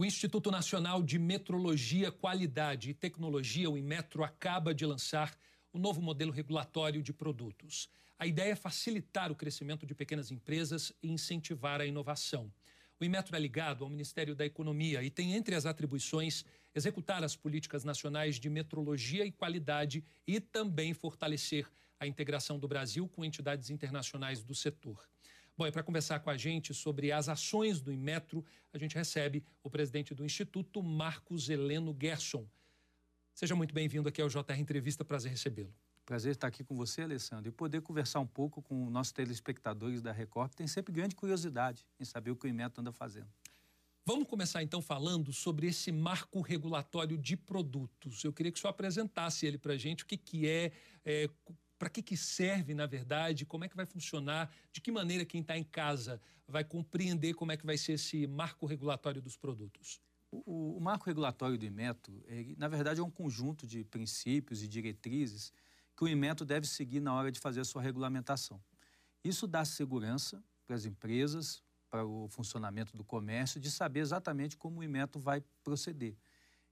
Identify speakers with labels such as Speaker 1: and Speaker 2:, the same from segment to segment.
Speaker 1: O Instituto Nacional de Metrologia, Qualidade e Tecnologia, o Inmetro, acaba de lançar o novo modelo regulatório de produtos. A ideia é facilitar o crescimento de pequenas empresas e incentivar a inovação. O Inmetro é ligado ao Ministério da Economia e tem entre as atribuições executar as políticas nacionais de metrologia e qualidade e também fortalecer a integração do Brasil com entidades internacionais do setor. Bom, e para conversar com a gente sobre as ações do Inmetro, a gente recebe o presidente do Instituto, Marcos Heleno Gerson. Seja muito bem-vindo aqui ao JR Entrevista, prazer recebê-lo.
Speaker 2: Prazer estar aqui com você, Alessandro, e poder conversar um pouco com nossos telespectadores da Record, que tem sempre grande curiosidade em saber o que o IMET anda fazendo.
Speaker 1: Vamos começar então falando sobre esse marco regulatório de produtos. Eu queria que o senhor apresentasse ele para a gente, o que, que é, é para que, que serve, na verdade, como é que vai funcionar, de que maneira quem está em casa vai compreender como é que vai ser esse marco regulatório dos produtos.
Speaker 2: O, o marco regulatório do IMETO, é, na verdade, é um conjunto de princípios e diretrizes que o Inmetro deve seguir na hora de fazer a sua regulamentação. Isso dá segurança para as empresas, para o funcionamento do comércio, de saber exatamente como o Inmetro vai proceder.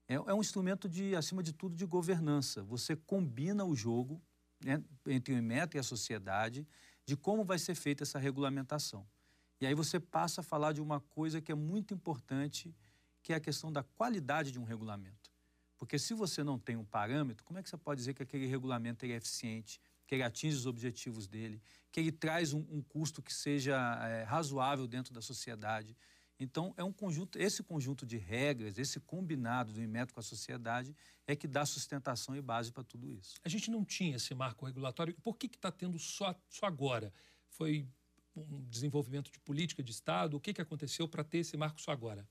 Speaker 2: É, é, um instrumento de, acima de tudo, de governança. Você combina o jogo entre o Inmetro e a sociedade de como vai ser feita essa regulamentação. E aí você passa a falar de uma coisa que é muito importante, que é a questão da qualidade de um regulamento. Porque se você não tem um parâmetro, como é que você pode dizer que aquele regulamento é eficiente, que ele atinge os objetivos dele, que ele traz um, um custo que seja é, razoável dentro da sociedade? Então, é um conjunto, esse conjunto de regras, esse combinado do Inmetro com a sociedade, é que dá sustentação e base para tudo isso.
Speaker 1: A gente não tinha esse marco regulatório. Por que está tendo só, só agora? Foi um desenvolvimento de política de Estado? O que, que aconteceu para ter esse marco só agora?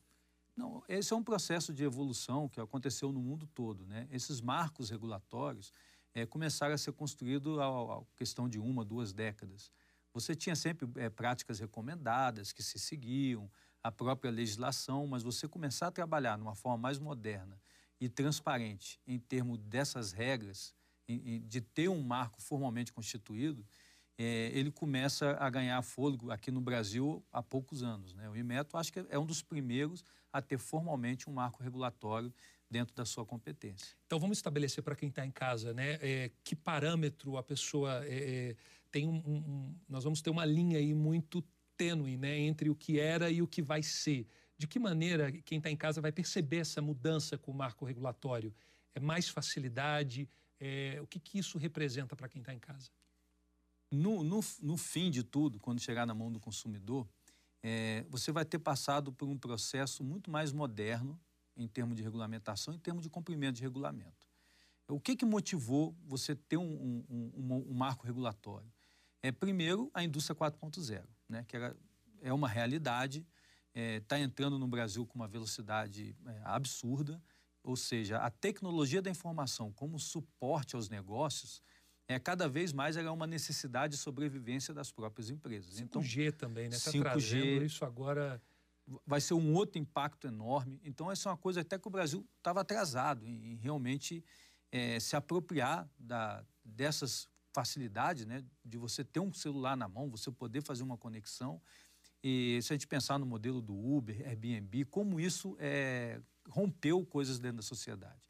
Speaker 2: Não, esse é um processo de evolução que aconteceu no mundo todo. Né? Esses marcos regulatórios é, começaram a ser construídos a, questão de uma, duas décadas. Você tinha sempre é, práticas recomendadas que se seguiam, a própria legislação, mas você começar a trabalhar numa forma mais moderna e transparente em termos dessas regras, de ter um marco formalmente constituído, é, ele começa a ganhar fôlego aqui no Brasil há poucos anos. Né? O IMETO acho que é um dos primeiros a ter formalmente um marco regulatório dentro da sua competência.
Speaker 1: Então vamos estabelecer para quem está em casa, né, é, que parâmetro a pessoa é, é, tem um, um, nós vamos ter uma linha aí muito tênue, né, entre o que era e o que vai ser. De que maneira quem está em casa vai perceber essa mudança com o marco regulatório? É mais facilidade? É, o que, que isso representa para quem está em casa?
Speaker 2: No, no, no fim de tudo, quando chegar na mão do consumidor, é, você vai ter passado por um processo muito mais moderno em termos de regulamentação, em termos de cumprimento de regulamento. O que, que motivou você ter um, um, um, um marco regulatório? É, primeiro, a indústria 4.0, né, que era, é uma realidade, está é, entrando no Brasil com uma velocidade é, absurda, ou seja, a tecnologia da informação como suporte aos negócios é, cada vez mais é uma necessidade de sobrevivência das próprias empresas.
Speaker 1: 5G então, também, né? Está trazendo isso agora...
Speaker 2: Vai ser um outro impacto enorme. Então, essa é uma coisa até que o Brasil estava atrasado em, em realmente é, se apropriar da, dessas facilidades, né? De você ter um celular na mão, você poder fazer uma conexão. E se a gente pensar no modelo do Uber, Airbnb, como isso é, rompeu coisas dentro da sociedade.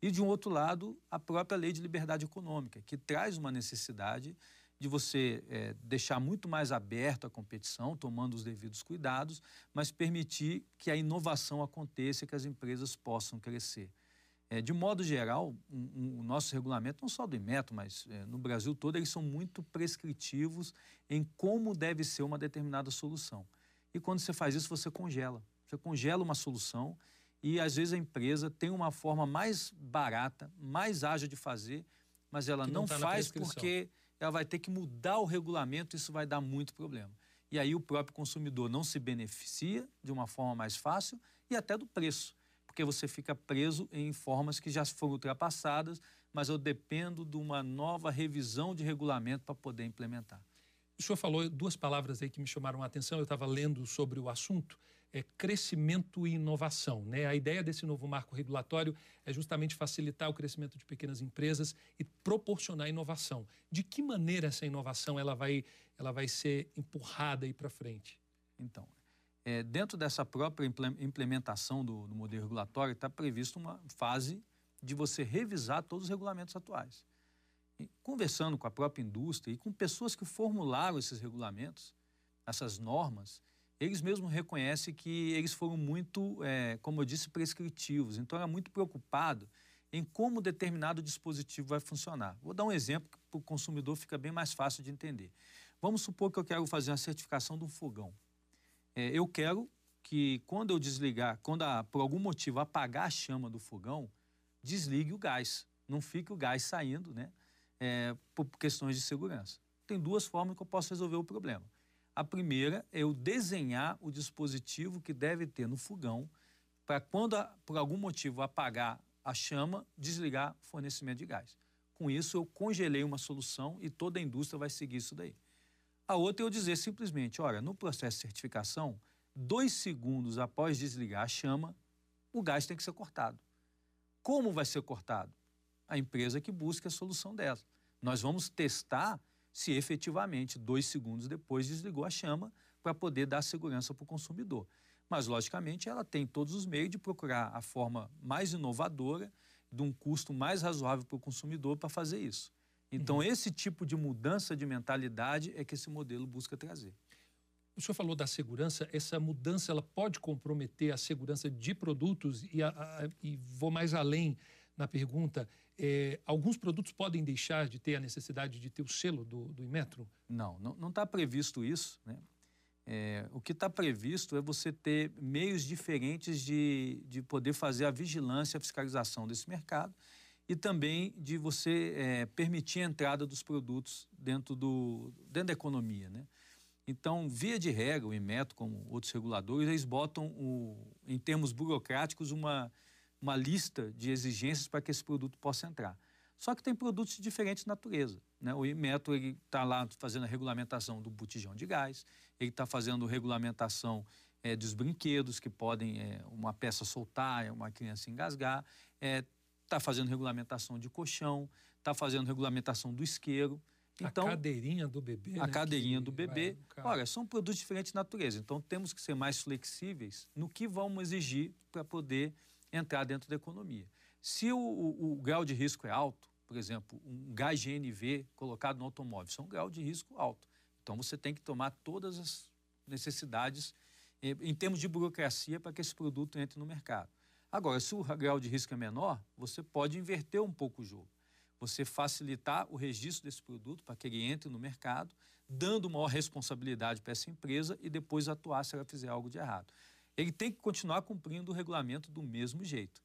Speaker 2: E, de um outro lado, a própria lei de liberdade econômica, que traz uma necessidade de você é, deixar muito mais aberto a competição, tomando os devidos cuidados, mas permitir que a inovação aconteça e que as empresas possam crescer. É, de modo geral, um, um, o nosso regulamento, não só do IMETO, mas é, no Brasil todo, eles são muito prescritivos em como deve ser uma determinada solução. E quando você faz isso, você congela. Você congela uma solução e às vezes a empresa tem uma forma mais barata, mais ágil de fazer, mas ela não, não tá faz porque ela vai ter que mudar o regulamento, isso vai dar muito problema. E aí o próprio consumidor não se beneficia de uma forma mais fácil e até do preço, porque você fica preso em formas que já foram ultrapassadas, mas eu dependo de uma nova revisão de regulamento para poder implementar.
Speaker 1: O senhor falou duas palavras aí que me chamaram a atenção, eu estava lendo sobre o assunto é, crescimento e inovação. Né? A ideia desse novo marco regulatório é justamente facilitar o crescimento de pequenas empresas e proporcionar inovação. De que maneira essa inovação ela vai, ela vai ser empurrada aí para frente?
Speaker 2: Então, É, dentro dessa própria implementação do, do modelo regulatório, está previsto uma fase de você revisar todos os regulamentos atuais. E, conversando com a própria indústria e com pessoas que formularam esses regulamentos, essas normas, eles mesmos reconhecem que eles foram muito, é, como eu disse, prescritivos. Então, era muito preocupado em como determinado dispositivo vai funcionar. Vou dar um exemplo que para o consumidor fica bem mais fácil de entender. Vamos supor que eu quero fazer uma certificação de um fogão. É, eu quero que quando eu desligar, quando a, por algum motivo apagar a chama do fogão, desligue o gás. Não fique o gás saindo, né? É, por questões de segurança. Tem duas formas que eu posso resolver o problema. A primeira é eu desenhar o dispositivo que deve ter no fogão para quando por algum motivo apagar a chama, desligar o fornecimento de gás. Com isso, eu congelei uma solução e toda a indústria vai seguir isso daí. A outra é eu dizer simplesmente, olha, no processo de certificação, dois segundos após desligar a chama, o gás tem que ser cortado. Como vai ser cortado? A empresa que busca a solução dela. Nós vamos testar se efetivamente, dois segundos depois, desligou a chama para poder dar segurança para o consumidor. Mas, logicamente, ela tem todos os meios de procurar a forma mais inovadora, de um custo mais razoável para o consumidor para fazer isso. Então, uhum. esse tipo de mudança de mentalidade é que esse modelo busca trazer.
Speaker 1: O senhor falou da segurança, essa mudança ela pode comprometer a segurança de produtos e, a, a, e vou mais além na pergunta, é, alguns produtos podem deixar de ter a necessidade de ter o selo do, do Inmetro?
Speaker 2: Não, não está previsto isso. Né? É, o que está previsto é você ter meios diferentes de, de poder fazer a vigilância e a fiscalização desse mercado e também de você é, permitir a entrada dos produtos dentro, do, dentro da economia. Né? Então, via de regra, o Inmetro, como outros reguladores, eles botam, o, em termos burocráticos, uma uma lista de exigências para que esse produto possa entrar. Só que tem produtos de diferente natureza. Né? O Inmetro está lá fazendo a regulamentação do botijão de gás, ele está fazendo regulamentação é, dos brinquedos que podem é, uma peça soltar, uma criança engasgar, está é, fazendo regulamentação de colchão, está fazendo regulamentação do isqueiro.
Speaker 1: Então, a cadeirinha do bebê.
Speaker 2: A
Speaker 1: né,
Speaker 2: cadeirinha do bebê. Olha, são produtos de diferente natureza. Então temos que ser mais flexíveis no que vamos exigir para poder entrar dentro da economia. Se o, o, o grau de risco é alto, por exemplo, um gás GNV colocado no automóvel, isso é um grau de risco alto. Então você tem que tomar todas as necessidades em, em termos de burocracia para que esse produto entre no mercado. Agora, se o grau de risco é menor, você pode inverter um pouco o jogo. Você facilitar o registro desse produto para que ele entre no mercado, dando maior responsabilidade para essa empresa e depois atuar se ela fizer algo de errado ele tem que continuar cumprindo o regulamento do mesmo jeito.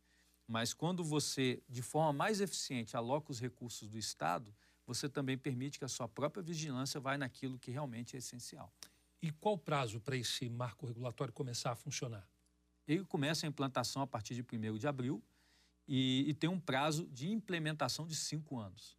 Speaker 2: Mas quando você, de forma mais eficiente, aloca os recursos do Estado, você também permite que a sua própria vigilância vá naquilo que realmente é essencial.
Speaker 1: E qual o prazo para esse marco regulatório começar a funcionar?
Speaker 2: Ele começa a implantação a partir de 1 de abril e, e, tem um prazo de implementação de cinco anos.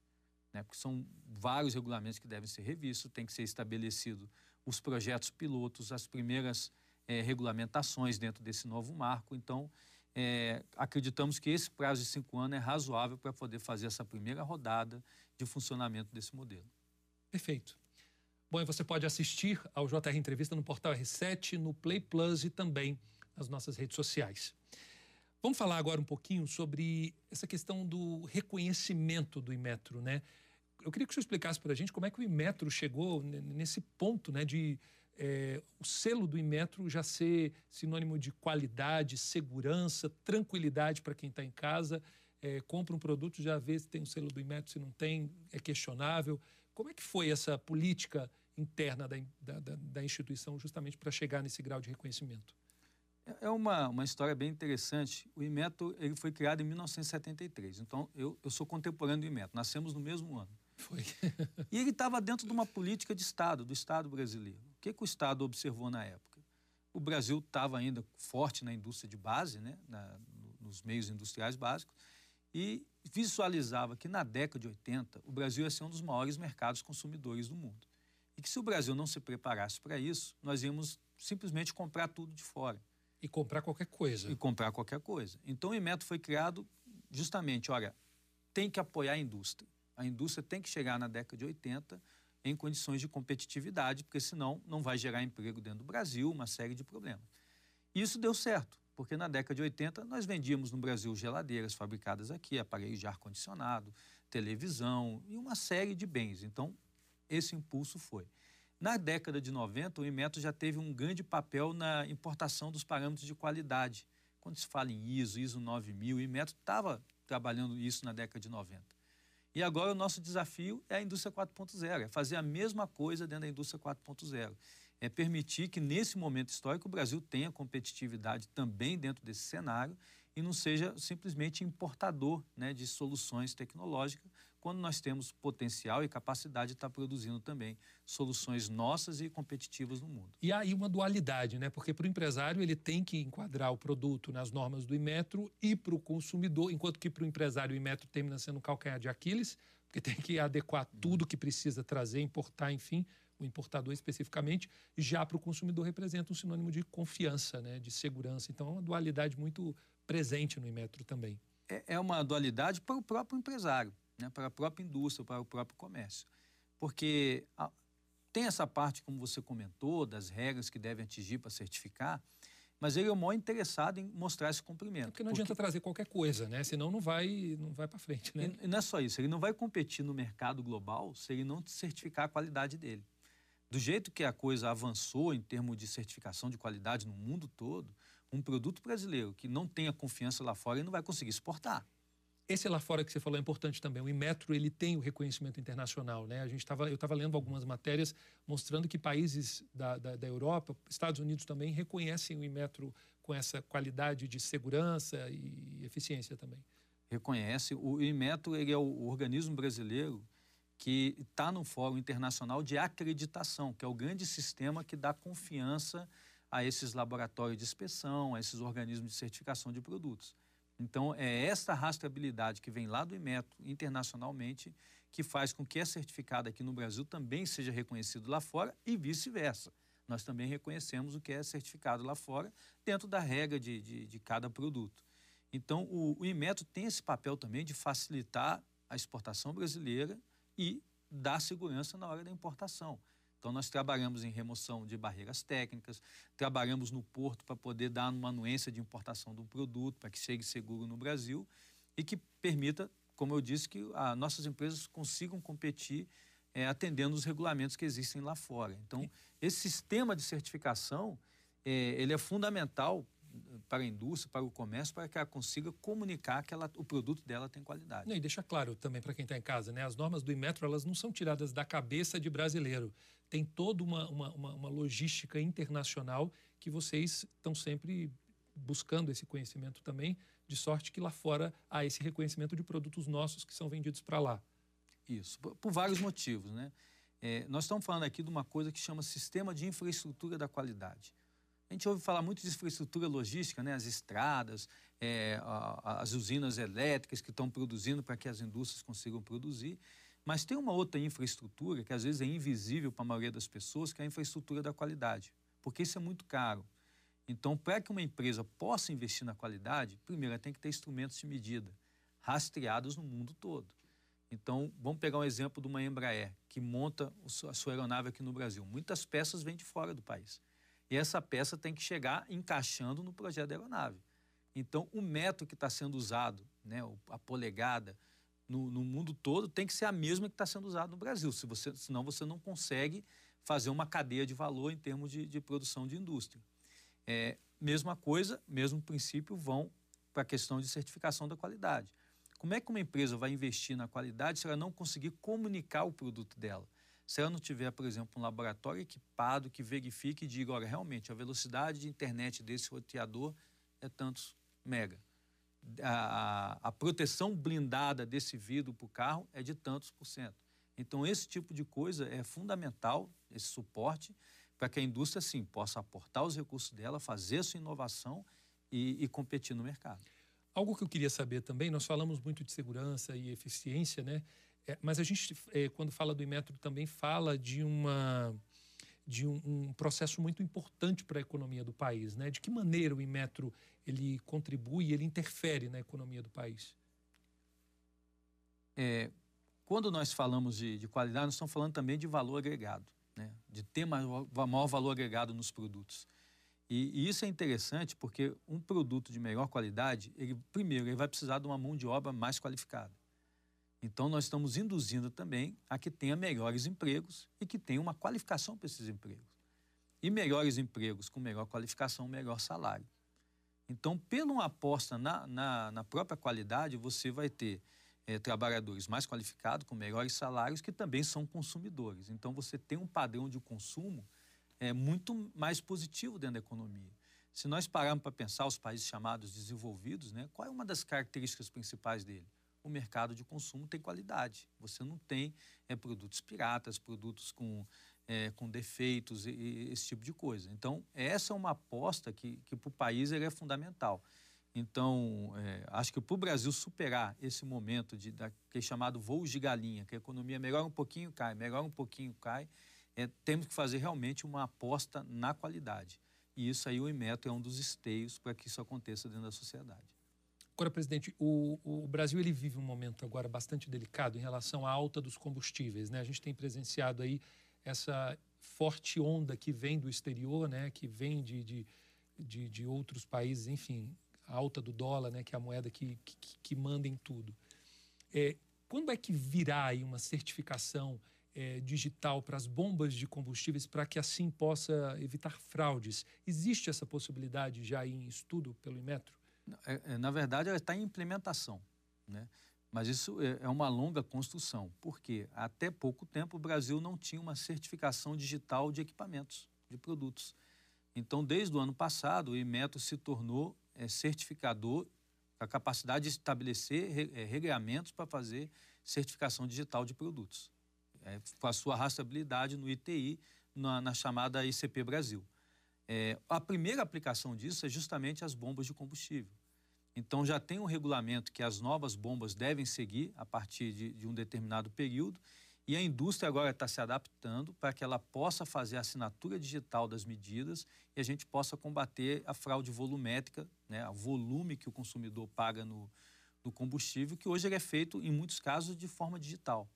Speaker 2: Né? Porque são vários regulamentos que devem ser revistos, tem que ser estabelecido os projetos pilotos, as primeiras é, regulamentações dentro desse novo marco. Então, é, acreditamos que esse prazo de cinco anos é razoável para poder fazer essa primeira rodada de funcionamento desse modelo.
Speaker 1: Perfeito. Bom, e você pode assistir ao JR Entrevista no portal R7, no Play Plus e também nas nossas redes sociais. Vamos falar agora um pouquinho sobre essa questão do reconhecimento do Imetro, né? Eu queria que você explicasse para a gente como é que o Imetro chegou nesse ponto, né, de é, o selo do Inmetro já ser sinônimo de qualidade, segurança, tranquilidade para quem está em casa. É, compra um produto, já vê se tem o selo do Inmetro, se não tem, é questionável. Como é que foi essa política interna da, da, da instituição justamente para chegar nesse grau de reconhecimento?
Speaker 2: É, uma, uma história bem interessante. O Inmetro ele foi criado em 1973, então eu, eu sou contemporâneo do Inmetro, nascemos no mesmo ano.
Speaker 1: Foi.
Speaker 2: e ele estava dentro de uma política de Estado, do Estado brasileiro que, que o Estado observou na época? O Brasil estava ainda forte na indústria de base, né, na, nos meios industriais básicos, e visualizava que na década de 80 o Brasil ia ser um dos maiores mercados consumidores do mundo. E que se o Brasil não se preparasse para isso, nós íamos simplesmente comprar tudo de fora.
Speaker 1: E comprar qualquer coisa.
Speaker 2: E comprar qualquer coisa. Então o Inmetro foi criado justamente, olha, tem que apoiar a indústria. A indústria tem que chegar na década de 80 em condições de competitividade, porque senão não vai gerar emprego dentro do Brasil, uma série de problemas. Isso deu certo, porque na década de 80 nós vendíamos no Brasil geladeiras fabricadas aqui, aparelhos de ar-condicionado, televisão e uma série de bens. Então, esse impulso foi. Na década de 90, o Inmetro já teve um grande papel na importação dos parâmetros de qualidade. Quando se fala em ISO, ISO 9000, o Inmetro estava trabalhando isso na década de 90. E agora o nosso desafio é a indústria 4.0, é fazer a mesma coisa dentro da indústria 4.0. É permitir que, nesse momento histórico, o Brasil tenha competitividade também dentro desse cenário e não seja simplesmente importador né, de soluções tecnológicas, quando nós temos potencial e capacidade de estar produzindo também soluções nossas e competitivas no mundo.
Speaker 1: E aí uma dualidade, né? Porque para o empresário ele tem que enquadrar o produto nas normas do Imetro e para o consumidor, enquanto que para o empresário o Imetro termina sendo um calcanhar de Aquiles, porque tem que adequar tudo que precisa trazer, importar, enfim, o importador especificamente, já para o consumidor representa um sinônimo de confiança, né, de segurança. Então é uma dualidade muito presente no Imetro também.
Speaker 2: É, é uma dualidade para o próprio empresário né, para a própria indústria, para o próprio comércio. Porque a, tem essa parte, como você comentou, das regras que devem atingir para certificar, mas ele é o maior interessado em mostrar esse cumprimento. É
Speaker 1: porque não porque... adianta trazer qualquer coisa, né? Senão não vai, não vai para frente, né?
Speaker 2: E não é só isso, ele não vai competir no mercado global se ele não certificar a qualidade dele. Do jeito que a coisa avançou em termos de certificação de qualidade no mundo todo, um produto brasileiro que não tenha confiança lá fora, ele não vai conseguir exportar.
Speaker 1: Esse lá fora que você falou é importante também. O Inmetro ele tem o reconhecimento internacional, né? A gente tava, eu estava lendo algumas matérias mostrando que países da, da, da, Europa, Estados Unidos também reconhecem o Inmetro com essa qualidade de segurança e eficiência também.
Speaker 2: Reconhece. O Inmetro ele é o organismo brasileiro que está no Fórum Internacional de Acreditação, que é o grande sistema que dá confiança a esses laboratórios de inspeção, a esses organismos de certificação de produtos. Então, é essa rastreabilidade que vem lá do Imetro internacionalmente que faz com que é certificado aqui no Brasil também seja reconhecido lá fora e vice-versa. Nós também reconhecemos o que é certificado lá fora dentro da regra de, de, de cada produto. Então, o, o Imetro tem esse papel também de facilitar a exportação brasileira e dar segurança na hora da importação. Então, nós trabalhamos em remoção de barreiras técnicas, trabalhamos no porto para poder dar uma anuência de importação do produto, para que chegue seguro no Brasil e que permita, como eu disse, que as nossas empresas consigam competir é, atendendo os regulamentos que existem lá fora. Então, esse sistema de certificação, é, ele é fundamental para a indústria, para o comércio, para que ela consiga comunicar que ela, o produto dela tem qualidade.
Speaker 1: e deixa claro também para quem está em casa, né? As normas do Imetro elas não são tiradas da cabeça de brasileiro tem toda uma, uma, uma, uma logística internacional que vocês estão sempre buscando esse conhecimento também, de sorte que lá fora há esse reconhecimento de produtos nossos que são vendidos para lá.
Speaker 2: Isso, por, por, vários motivos. Né? É, nós estamos falando aqui de uma coisa que chama Sistema de Infraestrutura da Qualidade. A gente ouve falar muito de infraestrutura logística, né? as estradas, é, as usinas elétricas que estão produzindo para que as indústrias consigam produzir. Mas tem uma outra infraestrutura que às vezes é invisível para a maioria das pessoas, que é a infraestrutura da qualidade, porque isso é muito caro. Então, para que uma empresa possa investir na qualidade, primeiro ela tem que ter instrumentos de medida rastreados no mundo todo. Então, vamos pegar um exemplo de uma Embraer que monta a sua aeronave aqui no Brasil. Muitas peças vêm de fora do país. E essa peça tem que chegar encaixando no projeto da aeronave. Então, o método que está sendo usado, né, a polegada, no, no mundo todo tem que ser a mesma que está sendo usada no Brasil, se você, senão você não consegue fazer uma cadeia de valor em termos de, de produção de indústria. É, mesma coisa, mesmo princípio, vão para a questão de certificação da qualidade. Como é que uma empresa vai investir na qualidade se ela não conseguir comunicar o produto dela? Se ela não tiver, por exemplo, um laboratório equipado que verifique e diga, olha, realmente a velocidade de internet desse roteador é tantos mega a, a proteção blindada desse vidro para o carro é de tantos por cento. Então, esse tipo de coisa é fundamental, esse suporte, para que a indústria, sim, possa aportar os recursos dela, fazer sua inovação e, e competir no mercado.
Speaker 1: Algo que eu queria saber também, nós falamos muito de segurança e eficiência, né? É, mas a gente, é, quando fala do Imetro, também fala de uma de um, um, processo muito importante para a economia do país, né? De que maneira o Inmetro ele contribui, ele interfere na economia do país?
Speaker 2: É, quando nós falamos de, de qualidade, nós estamos falando também de valor agregado, né? de ter maior, maior valor agregado nos produtos. E, e, isso é interessante porque um produto de melhor qualidade, ele, primeiro, ele vai precisar de uma mão de obra mais qualificada. Então, nós estamos induzindo também a que tenha melhores empregos e que tenha uma qualificação para esses empregos. E melhores empregos com melhor qualificação, melhor salário. Então, pela uma aposta na, na, na própria qualidade, você vai ter é, trabalhadores mais qualificados, com melhores salários, que também são consumidores. Então, você tem um padrão de consumo é, muito mais positivo dentro da economia. Se nós pararmos para pensar os países chamados desenvolvidos, né, qual é uma das características principais dele? O mercado de consumo tem qualidade. Você não tem é, produtos piratas, produtos com, é, com defeitos e, e, esse tipo de coisa. Então, essa é uma aposta que, que para o país é fundamental. Então, é, acho que para o Brasil superar esse momento de daquele chamado voo de galinha, que a economia melhora um pouquinho, cai, melhora um pouquinho, cai, é, temos que fazer realmente uma aposta na qualidade. E isso aí o Inmetro é um dos esteios para que isso aconteça dentro da sociedade.
Speaker 1: Agora, presidente, o, o, Brasil ele vive um momento agora bastante delicado em relação à alta dos combustíveis. Né? A gente tem presenciado aí essa forte onda que vem do exterior, né? que vem de, de, de, de outros países, enfim, a alta do dólar, né, que é a moeda que, que, que manda em tudo. É, quando é que virá aí uma certificação é, digital para as bombas de combustíveis para que assim possa evitar fraudes? Existe essa possibilidade já em estudo pelo Inmetro?
Speaker 2: É, é, na verdade, ela está em implementação, né? Mas isso é, é uma longa construção, porque até pouco tempo o Brasil não tinha uma certificação digital de equipamentos, de produtos. Então, desde o ano passado, o Inmetro se tornou é, certificador, a capacidade de estabelecer é, regulamentos para fazer certificação digital de produtos, é, com a sua rastreabilidade no ITI, na, na chamada ICP Brasil. É, a primeira aplicação disso é justamente as bombas de combustível. Então, já tem um regulamento que as novas bombas devem seguir a partir de, de um determinado período e a indústria agora está se adaptando para que ela possa fazer a assinatura digital das medidas e a gente possa combater a fraude volumétrica, né, o volume que o consumidor paga no, no combustível, que hoje é feito, em muitos casos, de forma digital.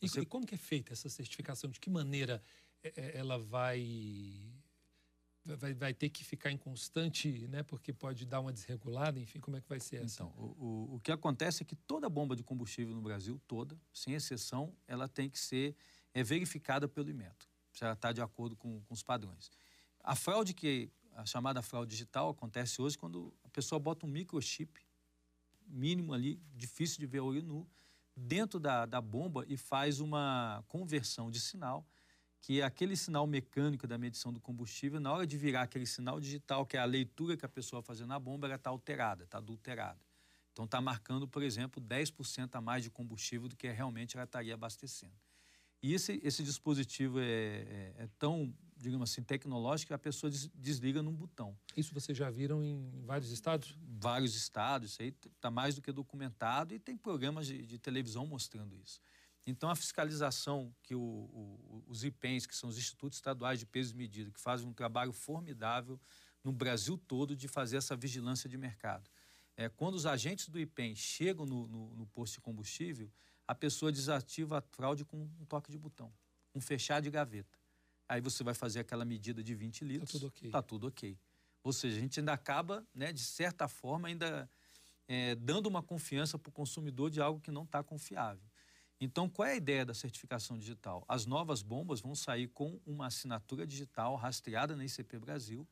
Speaker 1: Você... E, e como que é feita essa certificação? De que maneira é, é, ela vai vai, vai ter que ficar em constante, né? Porque pode dar uma desregulada, enfim, como é que vai ser essa?
Speaker 2: Então, o, o, o que acontece é que toda bomba de combustível no Brasil, toda, sem exceção, ela tem que ser é, verificada pelo Imetro, se ela está de acordo com, com os padrões. A fraude que a chamada fraude digital acontece hoje quando a pessoa bota um microchip mínimo ali, difícil de ver olho nu, dentro da, da bomba e faz uma conversão de sinal que aquele sinal mecânico da medição do combustível, na hora de virar aquele sinal digital, que é a leitura que a pessoa fazendo na bomba, ela está alterada, está adulterada. Então está marcando, por exemplo, 10% a mais de combustível do que realmente ela estaria abastecendo. E esse, esse dispositivo é, é, é tão, digamos assim, tecnológico que a pessoa des, desliga num botão.
Speaker 1: Isso vocês já viram em vários estados?
Speaker 2: Vários estados, isso aí está mais do que documentado e tem programas de, de televisão mostrando isso. Então, a fiscalização que o, o, os IPENs, que são os Institutos Estaduais de Peso e Medida, que fazem um trabalho formidável no Brasil todo de fazer essa vigilância de mercado. É, quando os agentes do IPEN chegam no, no, no, posto de combustível, a pessoa desativa a fraude com um toque de botão, um fechar de gaveta. Aí você vai fazer aquela medida de 20 litros.
Speaker 1: Está tudo ok.
Speaker 2: Está tudo ok. Ou seja, a gente ainda acaba, né, de certa forma, ainda é, dando uma confiança para o consumidor de algo que não está confiável. Então, qual é a ideia da certificação digital? As novas bombas vão sair com uma assinatura digital rastreada na ICP Brasil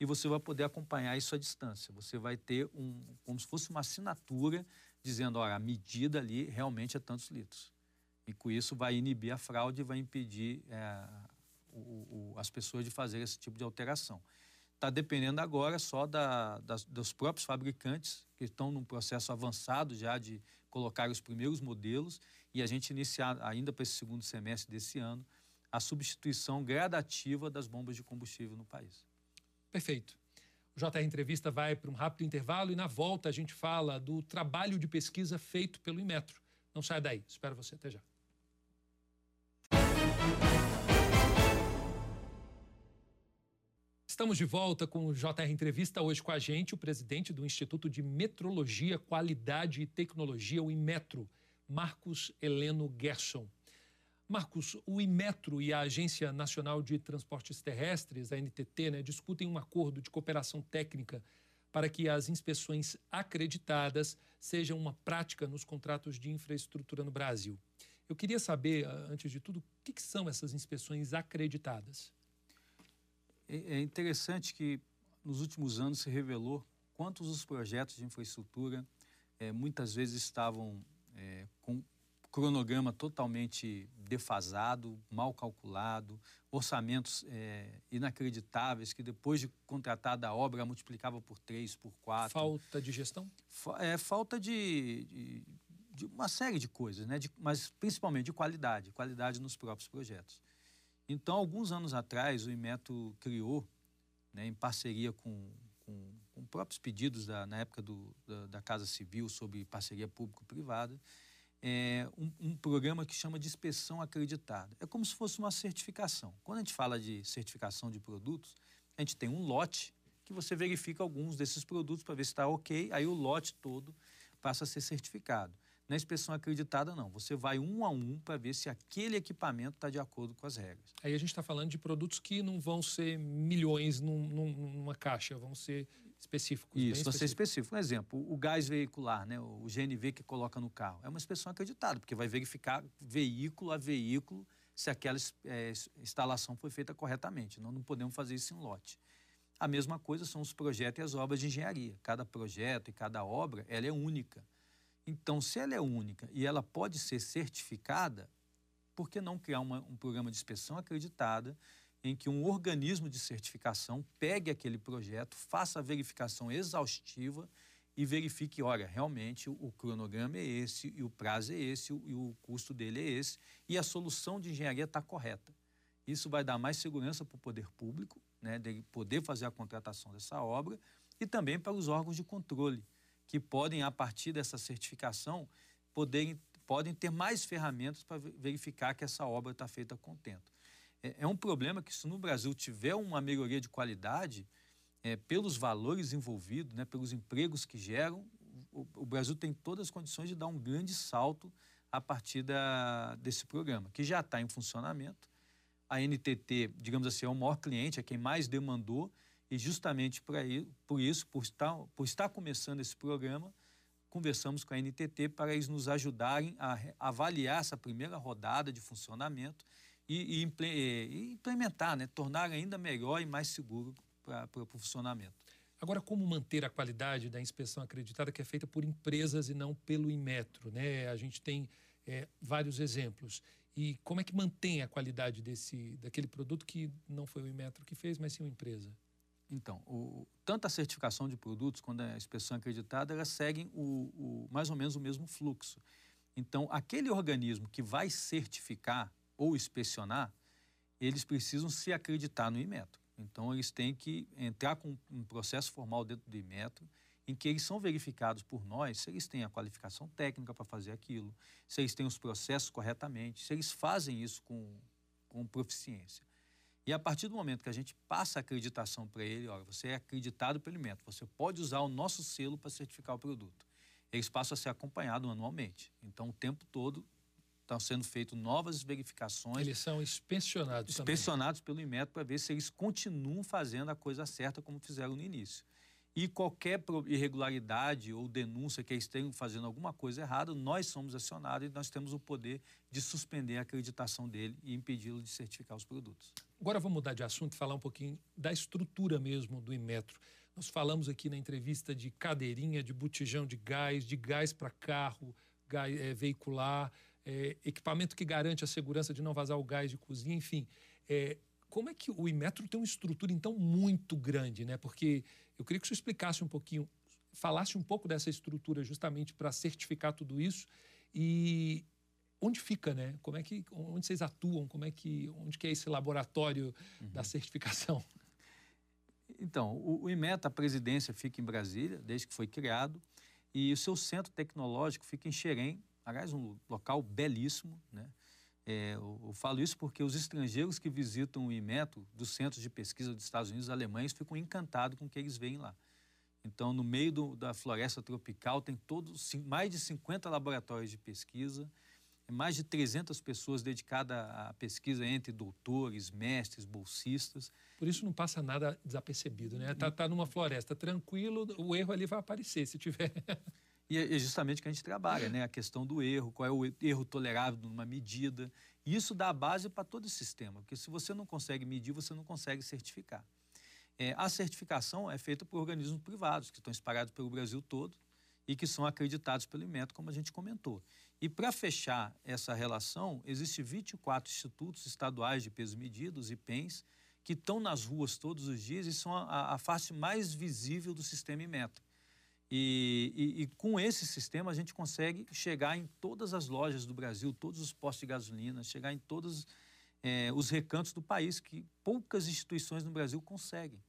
Speaker 2: e você vai poder acompanhar isso à distância. Você vai ter um, como se fosse uma assinatura dizendo, olha, a medida ali realmente é tantos litros. E com isso vai inibir a fraude e vai impedir é, o, o, as pessoas de fazer esse tipo de alteração. Está dependendo agora só da, das, dos próprios fabricantes, que estão num processo avançado já de colocar os primeiros modelos e a gente iniciar ainda para esse segundo semestre desse ano a substituição gradativa das bombas de combustível no país.
Speaker 1: Perfeito. O JR Entrevista vai para um rápido intervalo e na volta a gente fala do trabalho de pesquisa feito pelo Inmetro. Não saia daí, espero você até já. Estamos de volta com o JR Entrevista. Hoje com a gente o presidente do Instituto de Metrologia, Qualidade e Tecnologia, o Inmetro, Marcos Heleno Gerson. Marcos, o Imetro e a Agência Nacional de Transportes Terrestres, a NTT, né, discutem um acordo de cooperação técnica para que as inspeções acreditadas sejam uma prática nos contratos de infraestrutura no Brasil. Eu queria saber, antes de tudo, o que, que são essas inspeções acreditadas?
Speaker 2: É, é interessante que nos últimos anos se revelou quantos os projetos de infraestrutura é, muitas vezes estavam é, com cronograma totalmente defasado, mal calculado, orçamentos é, inacreditáveis que depois de contratada a obra multiplicava por três, por quatro.
Speaker 1: Falta de gestão?
Speaker 2: É falta de, de, de uma série de coisas, né? De, mas principalmente de qualidade, qualidade nos próprios projetos. Então, alguns anos atrás, o Imeto criou, né, em parceria com próprios pedidos da, na época do, da, da Casa Civil sobre parceria público-privada, é, um, um, programa que chama de inspeção acreditada. É como se fosse uma certificação. Quando a gente fala de certificação de produtos, a gente tem um lote que você verifica alguns desses produtos para ver se está ok, aí o lote todo passa a ser certificado. Na inspeção acreditada, não. Você vai um a um para ver se aquele equipamento está de acordo com as regras.
Speaker 1: Aí a gente está falando de produtos que não vão ser milhões num, numa caixa, vão ser específicos.
Speaker 2: Isso, vai ser específico. Um exemplo, o gás veicular, né, o GNV que coloca no carro, é uma inspeção acreditada, porque vai verificar veículo a veículo se aquela é, instalação foi feita corretamente. Nós não podemos fazer isso em lote. A mesma coisa são os projetos e as obras de engenharia. Cada projeto e cada obra, ela é única. Então, se ela é única e ela pode ser certificada, por que não criar uma, um programa de inspeção acreditada em que um organismo de certificação pegue aquele projeto, faça a verificação exaustiva e verifique, olha, realmente o, cronograma é esse, e o prazo é esse, e o custo dele é esse, e a solução de engenharia está correta. Isso vai dar mais segurança para o poder público, né, de poder fazer a contratação dessa obra, e também para os órgãos de controle, que podem, a partir dessa certificação, poderem, podem ter mais ferramentas para verificar que essa obra está feita com contento. É, é, um problema que, se no Brasil tiver uma melhoria de qualidade, é, pelos valores envolvidos, né, pelos empregos que geram, o, o, Brasil tem todas as condições de dar um grande salto a partir da, desse programa, que já está em funcionamento. A NTT, digamos assim, é o maior cliente, é quem mais demandou, e justamente por, aí, por isso, por estar, por estar começando esse programa, conversamos com a NTT para eles nos ajudarem a avaliar essa primeira rodada de funcionamento e, e, implementar, né? tornar ainda melhor e mais seguro para o funcionamento.
Speaker 1: Agora, como manter a qualidade da inspeção acreditada que é feita por empresas e não pelo Inmetro? Né? A gente tem é, vários exemplos. E como é que mantém a qualidade desse, daquele produto que não foi o Inmetro que fez, mas sim uma empresa?
Speaker 2: Então, o, tanto a certificação de produtos quanto a inspeção acreditada, elas seguem o, o, mais ou menos o mesmo fluxo. Então, aquele organismo que vai certificar ou inspecionar, eles precisam se acreditar no Imetro. Então, eles têm que entrar com um processo formal dentro do Imetro, em que eles são verificados por nós se eles têm a qualificação técnica para fazer aquilo, se eles têm os processos corretamente, se eles fazem isso com, com proficiência. E a partir do momento que a gente passa a acreditação para ele, olha, você é acreditado pelo Imetro, você pode usar o nosso selo para certificar o produto. Eles passam a ser acompanhados anualmente. Então, o tempo todo estão sendo feitas novas verificações.
Speaker 1: Eles são inspecionados
Speaker 2: Inspecionados também. pelo Inmetro para ver se eles continuam fazendo a coisa certa como fizeram no início. E qualquer irregularidade ou denúncia que eles tenham fazendo alguma coisa errada, nós somos acionados e nós temos o poder de suspender a acreditação dele e impedi-lo de certificar os produtos.
Speaker 1: Agora vamos mudar de assunto e falar um pouquinho da estrutura mesmo do Inmetro. Nós falamos aqui na entrevista de cadeirinha, de botijão de gás, de gás para carro, gás, é, veicular, é, equipamento que garante a segurança de não vazar o gás de cozinha, enfim. É, como é que o Imetro tem uma estrutura, então, muito grande, né? Porque eu queria que você explicasse um pouquinho, falasse um pouco dessa estrutura justamente para certificar tudo isso e onde fica, né? Como é que, onde vocês atuam? Como é que, onde que é esse laboratório uhum. da certificação?
Speaker 2: Então, o, o IMETA, a presidência fica em Brasília, desde que foi criado, e o seu centro tecnológico fica em Xerém, aliás, um local belíssimo, né? É, eu, eu, falo isso porque os estrangeiros que visitam o IMETO dos centros de pesquisa dos Estados Unidos alemães ficam encantados com o que eles veem lá. Então, no meio do, da floresta tropical, tem todos, mais de 50 laboratórios de pesquisa, mais de 300 pessoas dedicadas à pesquisa entre doutores, mestres, bolsistas.
Speaker 1: Por isso não passa nada desapercebido, né? Tá, tá numa floresta tranquilo, o erro ali vai aparecer se tiver.
Speaker 2: E é justamente o que a gente trabalha, né? A questão do erro, qual é o erro tolerável numa medida. E isso dá a base para todo o sistema, porque se você não consegue medir, você não consegue certificar. É, a certificação é feita por organismos privados, que estão espalhados pelo Brasil todo e que são acreditados pelo IMETO, como a gente comentou. E para fechar essa relação, existem 24 institutos estaduais de pesos medidos, IPENs, que estão nas ruas todos os dias e são a, a face mais visível do sistema IMETO. E, e, e, com esse sistema a gente consegue chegar em todas as lojas do Brasil, todos os postos de gasolina, chegar em todos é, os recantos do país, que poucas instituições no Brasil conseguem.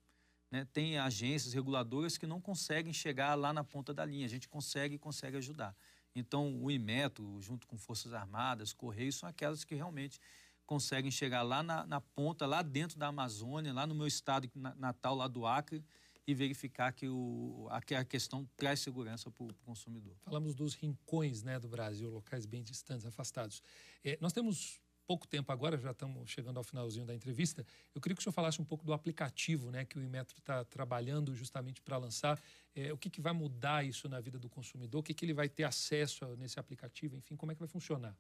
Speaker 2: Né? Tem agências reguladoras que não conseguem chegar lá na ponta da linha, a gente consegue e consegue ajudar. Então, o IMETO, junto com Forças Armadas, Correios, são aquelas que realmente conseguem chegar lá na, na ponta, lá dentro da Amazônia, lá no meu estado natal, lá do Acre, e verificar que, o, a, que a questão traz segurança para o consumidor.
Speaker 1: Falamos dos rincões né, do Brasil, locais bem distantes, afastados. É, nós temos pouco tempo agora, já estamos chegando ao finalzinho da entrevista, eu queria que o senhor falasse um pouco do aplicativo né, que o Inmetro está trabalhando justamente para lançar. É, o que, que vai mudar isso na vida do consumidor? O que, que ele vai ter acesso nesse aplicativo? Enfim, como é que vai funcionar?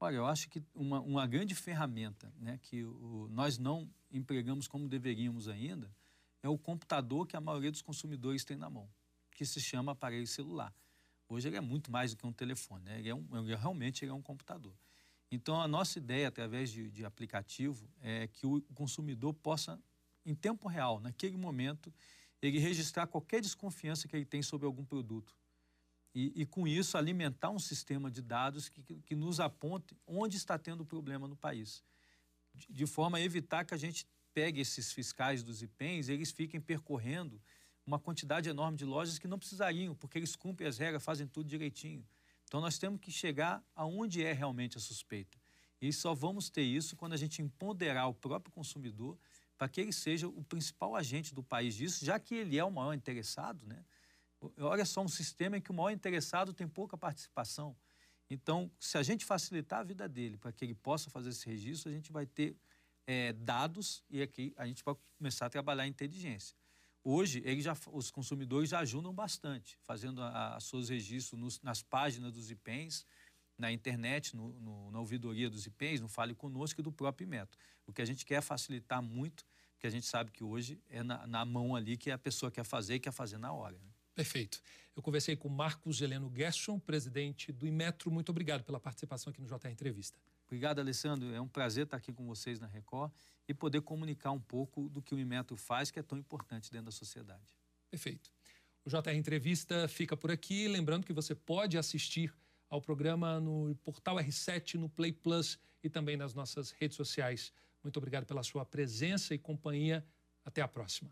Speaker 2: Olha, eu acho que uma, uma grande ferramenta né, que o, nós não empregamos como deveríamos ainda é o computador que a maioria dos consumidores tem na mão, que se chama aparelho celular. Hoje ele é muito mais do que um telefone, né? ele é um, ele, realmente ele é um computador. Então, a nossa ideia, através de, de aplicativo, é que o consumidor possa, em tempo real, naquele momento, ele registrar qualquer desconfiança que ele tem sobre algum produto. E, e com isso, alimentar um sistema de dados que, que, que nos aponte onde está tendo problema no país. De, de, forma a evitar que a gente pegue esses fiscais dos IPENs, eles fiquem percorrendo uma quantidade enorme de lojas que não precisariam, porque eles cumprem as regras, fazem tudo direitinho. Então nós temos que chegar aonde é realmente a suspeita. E só vamos ter isso quando a gente empoderar o próprio consumidor para que ele seja o principal agente do país disso, já que ele é o maior interessado, né? Olha só um sistema em que o maior interessado tem pouca participação. Então, se a gente facilitar a vida dele para que ele possa fazer esse registro, a gente vai ter é, dados e aqui a gente vai começar a trabalhar a inteligência. Hoje, eles já, os consumidores já ajudam bastante, fazendo os seus registros nos, nas páginas dos IPENs, na internet, no, no, na ouvidoria dos IPENs, no Fale Conosco e do próprio método. O que a gente quer facilitar muito, porque a gente sabe que hoje é na, na mão ali que a pessoa quer fazer e quer fazer na hora. Né?
Speaker 1: Perfeito. Eu conversei com Marcos Heleno Gerson, presidente do Imetro. Muito obrigado pela participação aqui no JR Entrevista.
Speaker 2: Obrigado, Alessandro. É um prazer estar aqui com vocês na Record e poder comunicar um pouco do que o Inmetro faz, que é tão importante dentro da sociedade.
Speaker 1: Perfeito. O JR Entrevista fica por aqui. Lembrando que você pode assistir ao programa no portal R7, no Play Plus e também nas nossas redes sociais. Muito obrigado pela sua presença e companhia. Até a próxima.